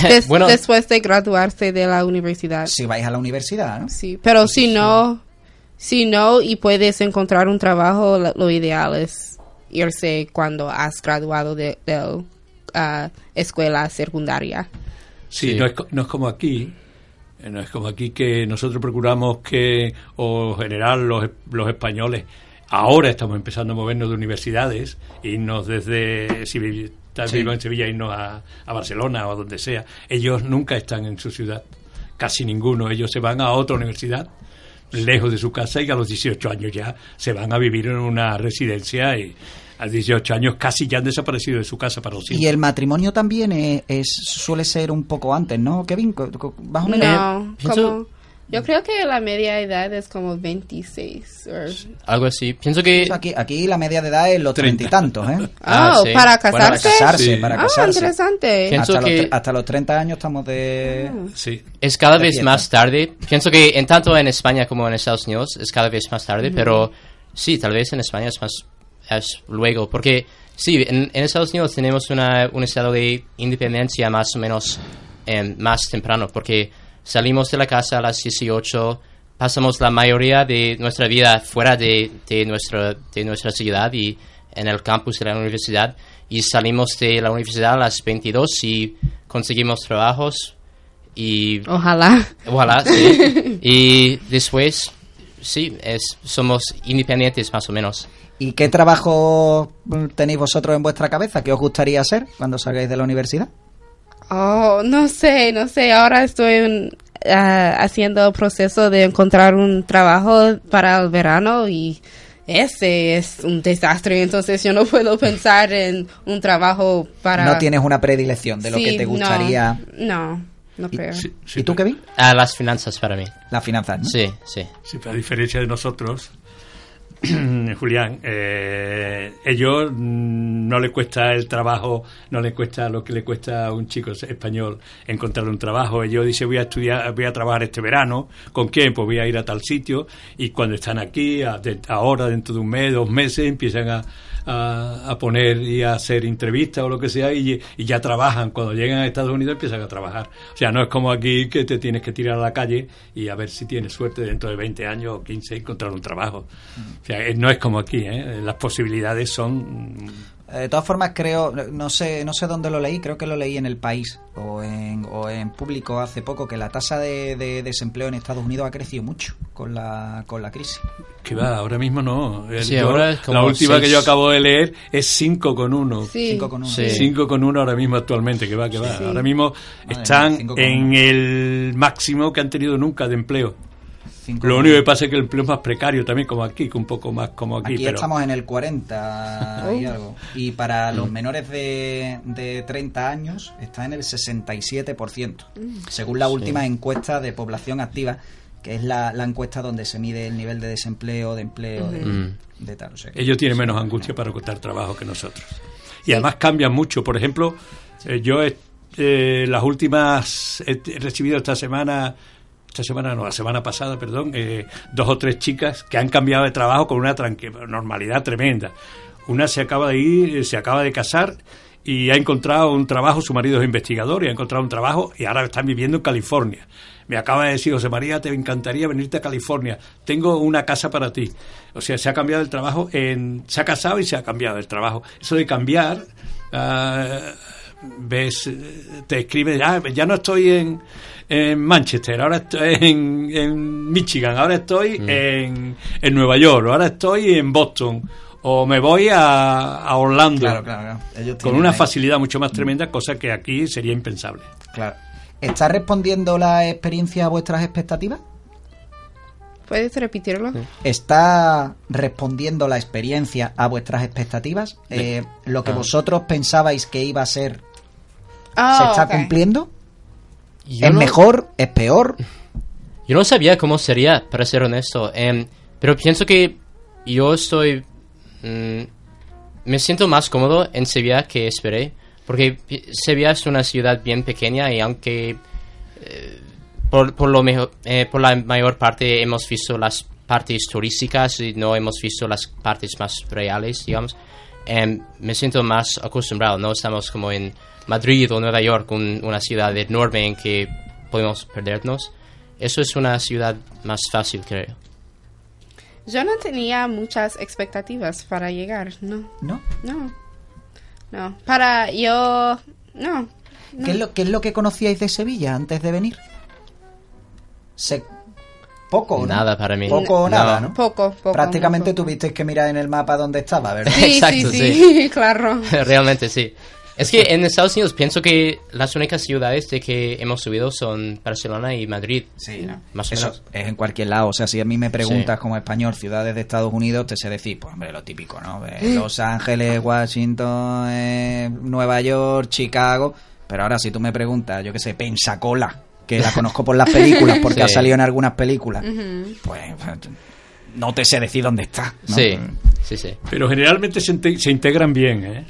des- bueno, después de graduarse de la universidad. Si vais a la universidad, ¿no? Sí, pero si no, si no y puedes encontrar un trabajo, lo, lo ideal es irse cuando has graduado de, de ah, escuela secundaria. Sí, Sí. No, es, no es como aquí. No es como aquí que nosotros procuramos que, o en general los, los españoles, ahora estamos empezando a movernos de universidades, irnos desde, si vez Sí. vivo en Sevilla, irnos a, a Barcelona o a donde sea. Ellos nunca están en su ciudad, casi ninguno. Ellos se van a otra universidad, lejos de su casa, y a los 18 años ya se van a vivir en una residencia y a los 18 años casi ya han desaparecido de su casa para los Y el matrimonio también es, es- suele ser un poco antes, ¿no, Kevin? Más o menos. No, pienso- como Yo creo que la media edad es como 26. or- Algo así. Pienso que... O Aquí, aquí la media de edad es los treinta y tantos, ¿eh? *laughs* Ah, Oh, sí. para Bueno, Para casarse. casarse, Sí. para Ah, casarse. interesante. Pienso Hasta, los, que- tre- hasta los 30 años estamos de... Sí. Es cada de vez fiesta. más tarde. Pienso que en tanto en España como en Estados Unidos es cada vez más tarde, pero sí, tal vez en España es más es luego, porque sí, en, en Estados Unidos tenemos una, un estado de independencia más o menos em, más temprano, porque salimos de la casa a las 18, pasamos la mayoría de nuestra vida fuera de, de, nuestra, de nuestra ciudad y en el campus de la universidad, y salimos de la universidad a las 22 y conseguimos trabajos y Ojalá. Ojalá, sí. *laughs* y después, sí, es, somos independientes más o menos. ¿Y qué trabajo tenéis vosotros en vuestra cabeza? ¿Qué os gustaría hacer cuando salgáis de la universidad? Oh, no sé, no sé. Ahora estoy en, ah, haciendo el proceso de encontrar un trabajo para el verano y ese es un desastre. Entonces yo no puedo pensar en un trabajo para... No tienes una predilección de lo Sí, que te gustaría. No, no Y- creo. Sí, sí, ¿Y tú, Kevin? A las finanzas para mí. Las finanzas, ¿no? Sí, sí. Sí, pero a diferencia de nosotros, *clears throat* Julián, eh, ellos mm, no le cuesta el trabajo, no le cuesta lo que le cuesta a un chico español encontrar un trabajo. Ellos dicen voy a estudiar, voy a trabajar este verano. ¿Con quién? Pues voy a ir a tal sitio y cuando están aquí, a- de- ahora dentro de un mes, dos meses, empiezan a, a, poner y a hacer entrevistas o lo que sea y, y ya trabajan. Cuando llegan a Estados Unidos empiezan a trabajar. O sea, no es como aquí que te tienes que tirar a la calle y a ver si tienes suerte dentro de 20 años o 15 encontrar un trabajo. O sea, eh, no es como aquí, ¿eh? las posibilidades son... Eh, De todas formas, creo, no sé, no sé dónde lo leí, creo que lo leí en El País o en, o en público hace poco, que la tasa de, de desempleo en Estados Unidos ha crecido mucho con la, con la crisis. Que va, ahora mismo no. El- Sí, yo- ahora es como la última seis. que yo acabo de leer es 5 con 1. Sí. Cinco con uno. Sí. 5 con 1 ahora mismo actualmente, que va, que va. Sí. Ahora mismo Madre están en el máximo que han tenido nunca de empleo. Lo único que pasa es que el empleo es más precario también, como aquí, que un poco más como aquí. Aquí pero estamos en el 40 y algo. Y para los menores de, de 30 años está en el 67%, según la última encuesta de población activa, que es la, la encuesta donde se mide el nivel de desempleo, de empleo, de, Mm. de tal. o sea que- ellos tienen menos angustia para encontrar trabajo que nosotros. Y además cambian mucho. Por ejemplo, eh, yo he- eh, las últimas he recibido esta semana, esta semana no, la semana pasada, perdón, eh, dos o tres chicas que han cambiado de trabajo con una normalidad tremenda. Una se acaba de ir, eh, se acaba de casar y ha encontrado un trabajo, su marido es investigador y ha encontrado un trabajo y ahora están viviendo en California. Me acaba de decir, José María, te encantaría venirte a California. Tengo una casa para ti. O sea, se ha cambiado el trabajo, en, se ha casado y se ha cambiado el trabajo. Eso de cambiar, ah, ves, te escribe, ya, ya no estoy en, en Manchester, ahora estoy en, en Michigan, ahora estoy en, en Nueva York, ahora estoy en Boston, o me voy a, a Orlando. Claro, claro, claro. Ellos Con una ahí- facilidad mucho más tremenda, cosa que aquí sería impensable. Claro. ¿Está respondiendo la experiencia a vuestras expectativas? ¿Puedes repetirlo? ¿Está respondiendo la experiencia a vuestras expectativas? Eh, ¿Lo que Ah. vosotros pensabais que iba a ser Oh, se está ok. cumpliendo? Yo ¿Es no- mejor? ¿Es peor? Yo no sabía cómo sería, para ser honesto. Em, pero pienso que yo estoy... mm, me siento más cómodo en Sevilla que esperé. Porque Sevilla es una ciudad bien pequeña y aunque... eh, por, por, lo mejor, eh, por la mayor parte hemos visto las partes turísticas y no hemos visto las partes más reales, digamos. Em, me siento más acostumbrado, no estamos como en Madrid o Nueva York, un- una ciudad enorme en que podemos perdernos. Eso es una ciudad más fácil, creo. Yo no tenía muchas expectativas para llegar, no, ¿No? no, no. Para yo, no. no. ¿Qué, es lo, qué es lo que conocíais de Sevilla antes de venir? Se... Poco, ¿no? Nada para mí. Poco o No. nada, ¿no? Poco, poco. Prácticamente poco. tuvisteis que mirar en el mapa dónde estaba, ¿verdad? Sí, Exacto, sí, sí, *laughs* claro. *laughs* Realmente sí. Es que en Estados Unidos pienso que las únicas ciudades de que hemos subido son Barcelona y Madrid. Sí, ¿no? Más o Eso menos. es en cualquier lado. O sea, si a mí me preguntas Sí. como español ciudades de Estados Unidos, te sé decir, pues hombre, lo típico, ¿no? Eh, Los Ángeles, Washington, eh, Nueva York, Chicago. Pero ahora si tú me preguntas, yo qué sé, Pensacola, que la conozco por las películas, porque Sí. ha salido en algunas películas, pues no te sé decir dónde está. ¿no? Sí, sí, sí. Pero generalmente se, inte- se integran bien, ¿eh?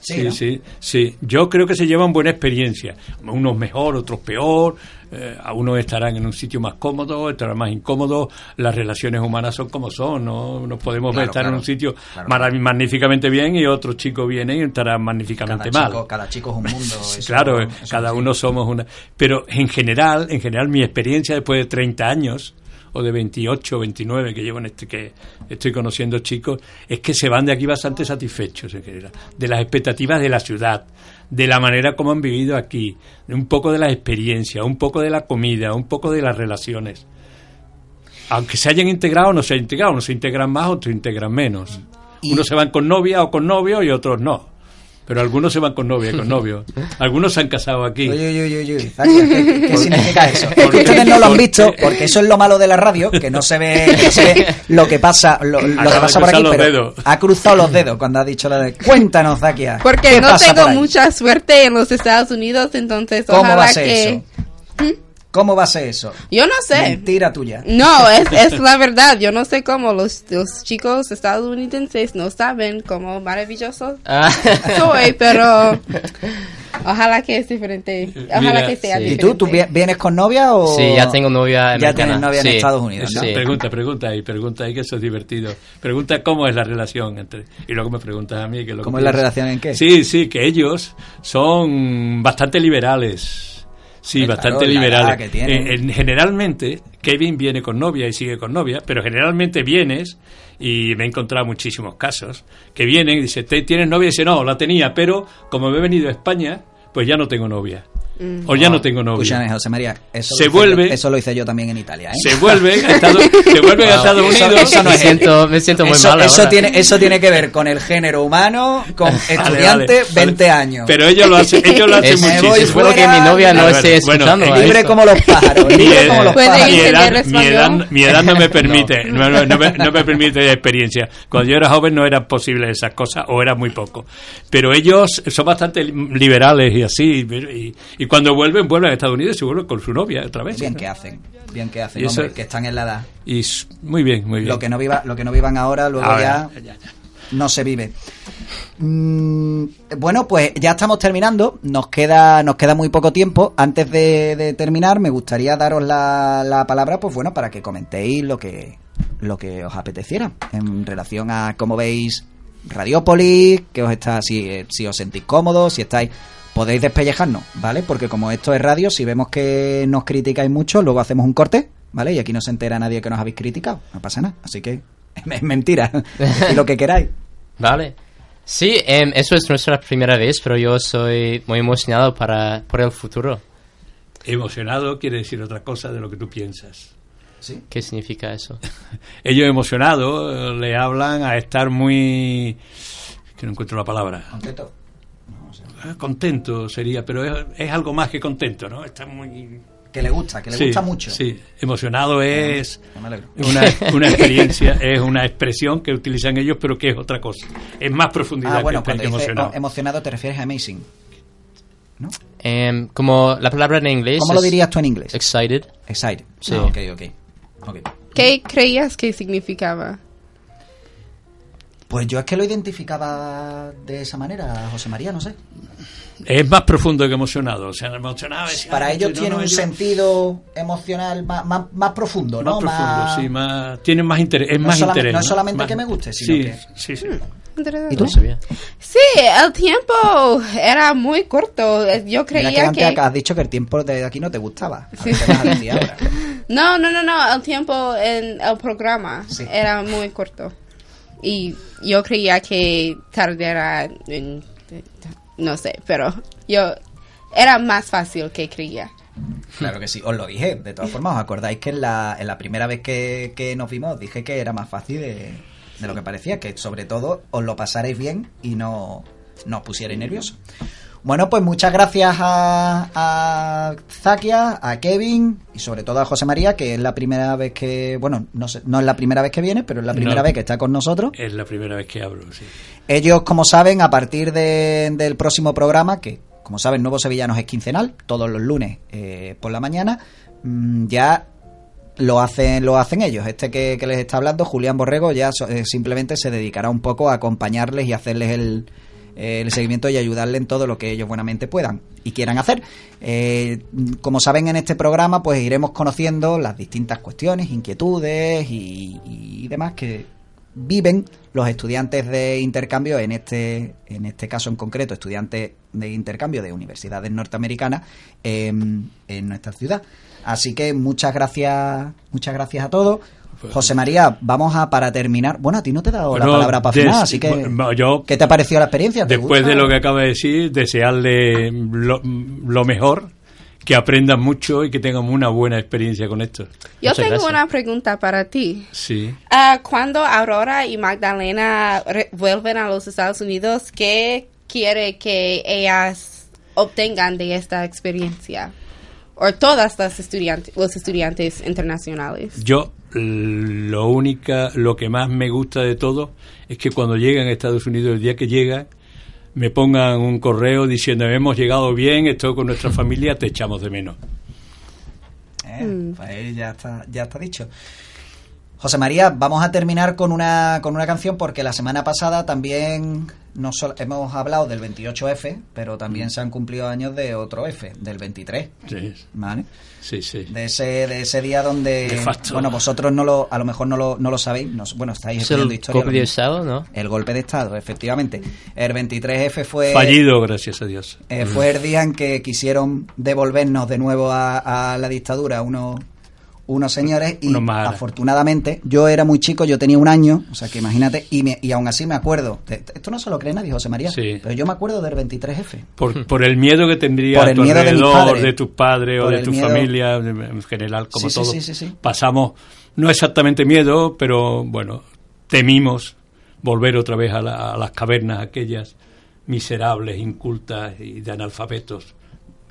Sí, Sí, ¿no? sí, sí. Yo creo que se llevan buena experiencia. Unos mejor, otros peor. Eh, a unos estarán en un sitio más cómodo, estarán más incómodos. Las relaciones humanas son como son. No nos podemos Claro, ver estar en un sitio Claro. magníficamente bien y otro chico viene y estará Cada magníficamente mal. chico, cada chico es un mundo. *laughs* eso- claro, eso cada sí. uno somos una. Pero en general, en general, mi experiencia después de 30 años o de 28, 29 que llevo en este que estoy conociendo chicos, es que se van de aquí bastante satisfechos en general, de las expectativas de la ciudad, de la manera como han vivido aquí, de un poco de la experiencia, un poco de la comida, un poco de las relaciones. Aunque se hayan integrado o no se hayan integrado, unos se integran más, otros se integran menos. Y- Unos se van con novia o con novio y otros no. Pero algunos se van con novia y con novio. *laughs* Algunos se han casado aquí. Uy, uy, uy, uy, ¿Qué, significa *laughs* eso? Es que Porque- ustedes no lo han visto, porque eso es lo malo de la radio, que no se ve, no se ve lo que pasa, lo, lo que pasa por aquí, los pero dedos. ha cruzado los dedos cuando ha dicho lo de... Cuéntanos, Zakia. Porque ¿qué no pasa por tengo ahí? mucha suerte en los Estados Unidos, entonces ¿Cómo ojalá va a ser que... eso? ¿Cómo va a ser eso? Yo no sé. Mentira tuya. No, es, *laughs* es la verdad. Yo no sé cómo los, los chicos estadounidenses no saben cómo maravilloso Ah, *laughs* soy, pero *laughs* ojalá que es diferente. Ojalá Mira, que sea sí. ¿Y diferente. tú, tú vi- vienes con novia o...? sí, ya tengo novia Ya americana. tienes novia en Sí, Estados Unidos, ¿no? sí. Pregunta, pregunta ahí, pregunta ahí que eso es divertido. Pregunta cómo es la relación entre y luego me preguntas a mí que lo que ¿Cómo es la relación en qué? Sí, sí, que ellos son bastante liberales. Sí, bastante que tienen. Eh, en- generalmente Kevin viene con novia y sigue con novia, pero generalmente vienes y me he encontrado muchísimos casos que vienen y dice, "¿Te- ¿tienes novia? Y dice, no, la tenía, pero como me he venido a España, pues ya no tengo novia. O ya no tengo novia. Escúchame, José María. Eso Se lo hice vuelve- yo- eso lo hice yo también en Italia, ¿eh? Se vuelven *laughs* a Estados, se vuelven a. Estados Eso- Unidos. eso no me, siento, me siento muy eso, mal eso tiene, eso tiene que ver con el género humano, con *laughs* estudiante, vale, 20 vale. años. Pero ellos lo hacen, ellos lo *laughs* hacen Es- muchísimo. voy Espero que mi novia no a ver, esté escuchando. libre como los pájaros, Mi libre edad- como los pájaros. mi edad, entender mi, edad, español? mi edad no me permite, no, no, no me, no me permite la experiencia. Cuando yo era joven no eran posibles esas cosas, o era muy poco. Pero ellos son bastante liberales y así, y, y cuando vuelven, vuelven a Estados Unidos y vuelven con su novia otra vez. Bien que hacen, bien que hacen, eso- hombre, que están en la edad. Y muy bien, muy bien. Lo que no viva, lo que no vivan ahora, luego Ahora, ya ya, ya. no se vive. Mm, bueno, pues ya estamos terminando. Nos queda, nos queda muy poco tiempo. Antes de, de terminar, me gustaría daros la, la palabra, pues bueno, para que comentéis lo que, lo que os apeteciera en relación a cómo veis Radiópolis, que os está, si, si os sentís cómodos, si estáis, podéis despellejarnos, ¿vale? Porque como esto es radio, si vemos que nos criticáis mucho, luego hacemos un corte, ¿vale? Y aquí no se entera nadie que nos habéis criticado, no pasa nada. Así que *laughs* es mentira, y lo que queráis. *laughs* Vale. Sí, em, eso es nuestra primera vez, pero yo soy muy emocionado para, por el futuro. Emocionado quiere decir otra cosa de lo que tú piensas. Sí. ¿Qué significa eso? *laughs* Ellos emocionados eh, le hablan a estar muy... que no encuentro la palabra. ¿Contento? Ah, Contento sería, pero es, es algo más que contento, ¿no? Está muy... Que le gusta, que le Sí, gusta mucho. Sí, emocionado es me alegro. una, *laughs* una experiencia, es una expresión que utilizan ellos, pero que es otra cosa. Es más profundidad Ah, bueno, que, cuando emocionado. oh, emocionado te refieres a amazing. ¿No? Em, como la palabra en inglés. ¿Cómo lo es dirías tú en inglés? Excited. Excited. Sí. Ah, ok, ok. Ok. ¿Qué creías que significaba? Pues yo es que lo identificaba de esa manera, José María, no sé. Es más profundo que emocionado. O sea, emocionado es- Para ellos tiene no, un ellos- sentido emocional más, más, más profundo, más ¿no? profundo, sí, más, tienen más interés, es No más interés. no es solamente Más- que me guste, sino sí, que- Sí, sí. Interesante. ¿Y tú? Sí, el tiempo era muy corto. Yo Mira creía que antes que... has dicho que el tiempo de aquí no te gustaba. A Sí. ahora. *laughs* No, no, no, no. El tiempo en el programa Sí. era muy corto. Y yo creía que tardará en... No sé, pero yo... Era más fácil que creía. Claro que sí, os lo dije. De todas formas, ¿os acordáis que en la, en la primera vez que, que nos vimos dije que era más fácil de, de lo que parecía? Que sobre todo os lo pasaréis bien y no, no os pusierais nerviosos. Bueno, pues muchas gracias a, a Zakia, a Kevin y sobre todo a José María, que es la primera vez que, bueno, no, sé, no es la primera vez que viene, pero es la primera No. vez que está con nosotros. Es la primera vez que hablo, sí. Ellos, como saben, a partir de- del próximo programa, que como saben, Nuevos Sevillanos es quincenal, todos los lunes eh, por la mañana. Mm, ya lo hacen lo hacen ellos. Este que, que les está hablando, Julián Borrego, ya so- eh, simplemente se dedicará un poco a acompañarles y hacerles el, el seguimiento y ayudarles en todo lo que ellos buenamente puedan y quieran hacer. Eh, como saben, en este programa, pues iremos conociendo las distintas cuestiones, inquietudes y, y demás que viven los estudiantes de intercambio en este en este caso en concreto estudiantes de intercambio de universidades norteamericanas en, en nuestra ciudad así que muchas gracias muchas gracias a todos José María vamos a para terminar bueno a ti no te he dado la palabra para des- final así que bueno, yo- qué te ha parecido la experiencia ¿Te Después gusta? de lo que acaba de decir, desearle lo, lo mejor, que aprendan mucho y que tengan una buena experiencia con esto. Yo Muchas tengo gracias. una pregunta para ti. Sí. Ah, cuando Aurora y Magdalena vuelven a los Estados Unidos, ¿qué quiere que ellas obtengan de esta experiencia? O todas las estudiantes, los estudiantes internacionales. Yo lo única, lo que más me gusta de todo es que cuando llegan a Estados Unidos, el día que llegan, me pongan un correo diciendo hemos llegado bien, estoy con nuestra *laughs* familia, te echamos de menos. Eh, pues ya está, ya está dicho. José María, vamos a terminar con una, con una canción porque la semana pasada también no solo, hemos hablado del 28F, pero también se han cumplido años de otro F, del 23. Sí, ¿Vale? sí, sí. De ese, de ese día donde, De facto. bueno, vosotros no lo, a lo mejor no lo, no lo sabéis, no- bueno, estáis Es estudiando el historia. golpe de Estado, ¿no? El golpe de Estado, efectivamente. El 23F fue... Fallido, gracias a Dios. Eh, fue el día en que quisieron devolvernos de nuevo a, a la dictadura unos, unos señores y Unos afortunadamente yo era muy chico, yo tenía un año, o sea que imagínate, y, me- y aún así me acuerdo, de- esto no se lo cree nadie, José María, Sí. pero yo me acuerdo del 23F. Por, por el miedo que tendría Por a el tu miedo de alrededor, padres. de tus padres o de tu miedo- familia, en general, como Sí, sí, todo. sí, sí, sí. Pasamos, no exactamente miedo, pero bueno, temimos volver otra vez a, la- a las cavernas aquellas miserables, incultas y de analfabetos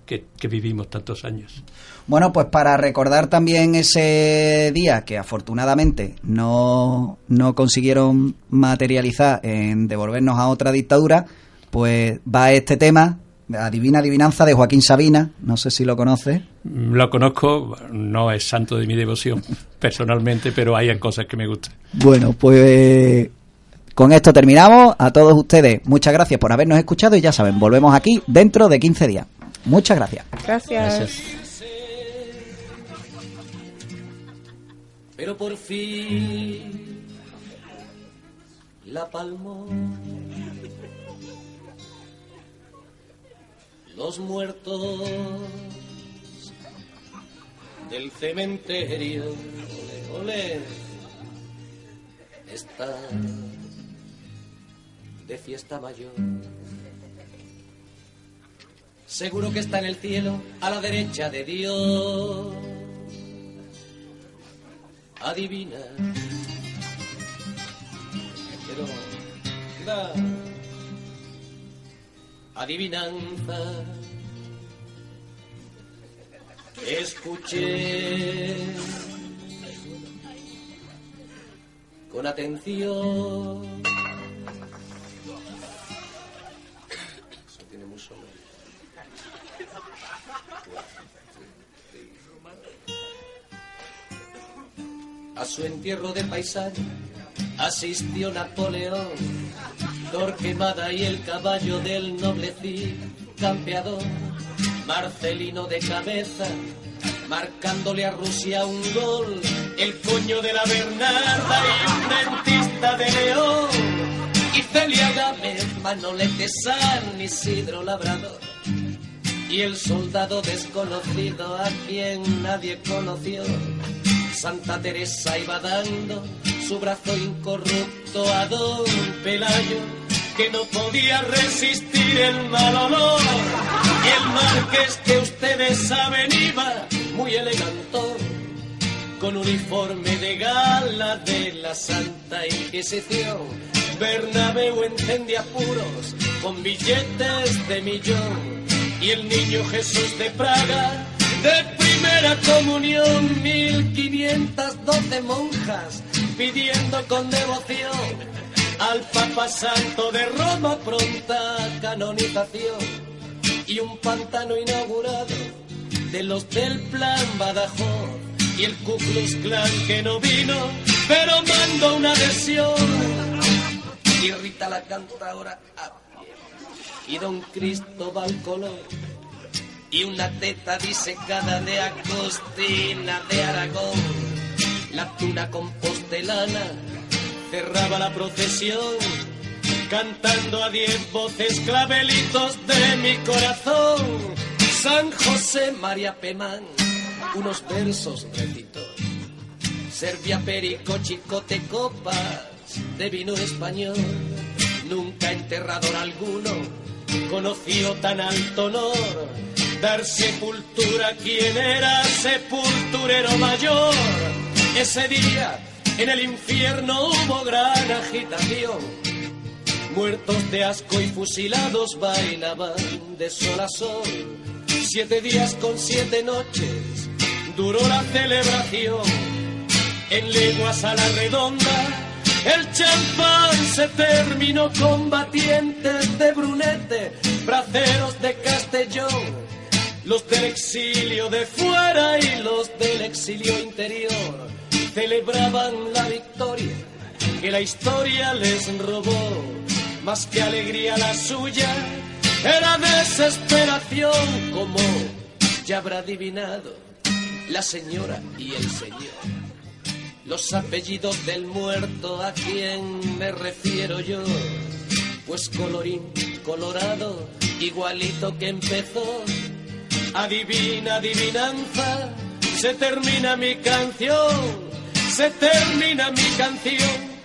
que, que vivimos tantos años. Bueno, pues para recordar también ese día que afortunadamente no, no consiguieron materializar en devolvernos a otra dictadura, pues va este tema, Adivina Adivinanza de Joaquín Sabina, no sé si lo conoces. Lo conozco, no es santo de mi devoción *laughs* personalmente, pero hay cosas que me gustan. Bueno, pues con esto terminamos. A todos ustedes, muchas gracias por habernos escuchado y ya saben, volvemos aquí dentro de 15 días. Muchas gracias. Gracias. Gracias. pero por fin la palmó. Los muertos del cementerio, ole, ole, están de fiesta mayor. Seguro que está en el cielo, a la derecha de Dios adivina. Pero adivinanza escuché con atención. A su entierro de paisano asistió Napoleón, Torquemada y el caballo del noble campeador, Marcelino de cabeza, marcándole a Rusia un gol, el coño de la Bernarda y dentista de León, y Celia Gámez, Manolete San Isidro Labrador, y el soldado desconocido a quien nadie conoció. Santa Teresa iba dando su brazo incorrupto a don Pelayo, que no podía resistir el mal olor. Y el marqués que ustedes saben iba muy elegantón, con uniforme de gala de la Santa Inquisición. Bernabéu encendía puros con billetes de millón. Y el niño Jesús de Praga, de primera comunión, 1512 monjas pidiendo con devoción al Papa Santo de Roma pronta canonización. y un pantano inaugurado de los del plan Badajoz y el Ku Klux Klan que no vino, pero mandó una adhesión. Y Rita la canta ahora a pie. Y Don Cristóbal Colón y una teta disecada de Agostina de Aragón. La tuna compostelana cerraba la procesión, cantando a diez voces clavelitos de mi corazón. San José María Pemán, unos versos recitó. Servía perico, chicote, copas de vino español. Nunca enterrador alguno conoció tan alto honor. Dar sepultura quien era sepulturero mayor. Ese día en el infierno hubo gran agitación. Muertos de asco y fusilados bailaban de sol a sol. Siete días con siete noches duró la celebración. En leguas a la redonda, el champán se terminó combatientes de Brunete, braceros de Castellón, los del exilio de fuera y los del exilio interior celebraban la victoria que la historia les robó, más que alegría la suya, era desesperación como ya habrá adivinado la señora y el señor. Los apellidos del muerto a quien me refiero yo, pues colorín colorado, igualito que empezó. Adivina, adivinanza, se termina mi canción, se termina mi canción.